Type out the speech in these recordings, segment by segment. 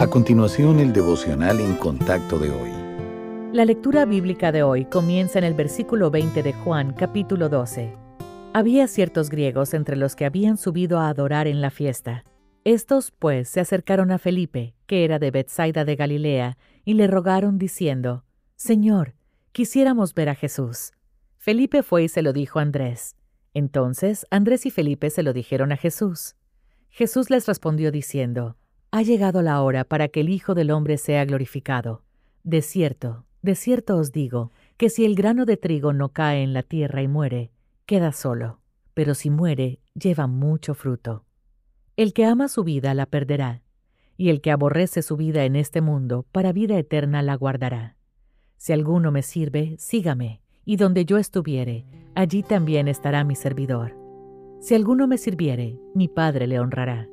A continuación, el devocional en contacto de hoy. La lectura bíblica de hoy comienza en el versículo 20 de Juan, capítulo 12. Había ciertos griegos entre los que habían subido a adorar en la fiesta. Estos, pues, se acercaron a Felipe, que era de Bethsaida de Galilea, y le rogaron diciendo, Señor, quisiéramos ver a Jesús. Felipe fue y se lo dijo a Andrés. Entonces Andrés y Felipe se lo dijeron a Jesús. Jesús les respondió diciendo, ha llegado la hora para que el Hijo del Hombre sea glorificado. De cierto, de cierto os digo, que si el grano de trigo no cae en la tierra y muere, queda solo, pero si muere, lleva mucho fruto. El que ama su vida la perderá, y el que aborrece su vida en este mundo, para vida eterna la guardará. Si alguno me sirve, sígame, y donde yo estuviere, allí también estará mi servidor. Si alguno me sirviere, mi Padre le honrará.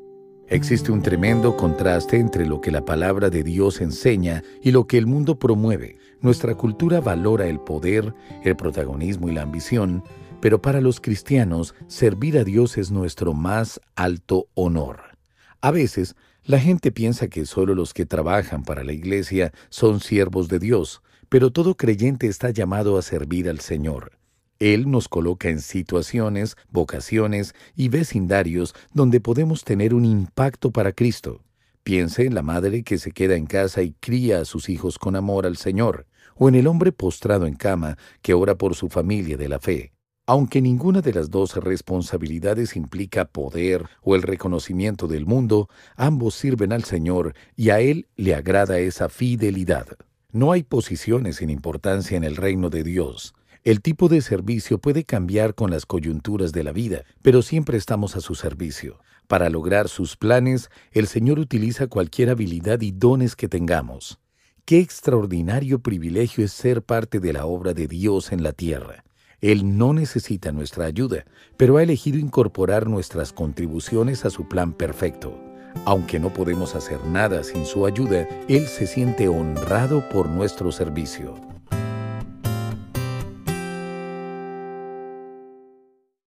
Existe un tremendo contraste entre lo que la palabra de Dios enseña y lo que el mundo promueve. Nuestra cultura valora el poder, el protagonismo y la ambición, pero para los cristianos servir a Dios es nuestro más alto honor. A veces, la gente piensa que solo los que trabajan para la iglesia son siervos de Dios, pero todo creyente está llamado a servir al Señor. Él nos coloca en situaciones, vocaciones y vecindarios donde podemos tener un impacto para Cristo. Piense en la madre que se queda en casa y cría a sus hijos con amor al Señor, o en el hombre postrado en cama que ora por su familia de la fe. Aunque ninguna de las dos responsabilidades implica poder o el reconocimiento del mundo, ambos sirven al Señor y a Él le agrada esa fidelidad. No hay posiciones sin importancia en el reino de Dios. El tipo de servicio puede cambiar con las coyunturas de la vida, pero siempre estamos a su servicio. Para lograr sus planes, el Señor utiliza cualquier habilidad y dones que tengamos. Qué extraordinario privilegio es ser parte de la obra de Dios en la tierra. Él no necesita nuestra ayuda, pero ha elegido incorporar nuestras contribuciones a su plan perfecto. Aunque no podemos hacer nada sin su ayuda, Él se siente honrado por nuestro servicio.